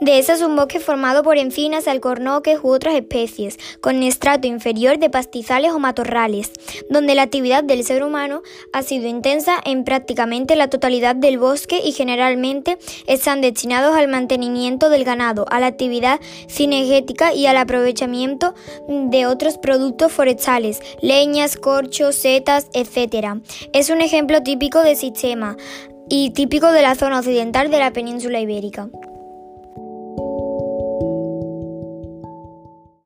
De es un bosque formado por encinas, alcornoques u otras especies, con estrato inferior de pastizales o matorrales, donde la actividad del ser humano ha sido intensa en prácticamente la totalidad del bosque y generalmente están destinados al mantenimiento del ganado, a la actividad cinegética y al aprovechamiento de otros productos forestales, leñas, corchos, setas, etc. Es un ejemplo típico de sistema y típico de la zona occidental de la península ibérica.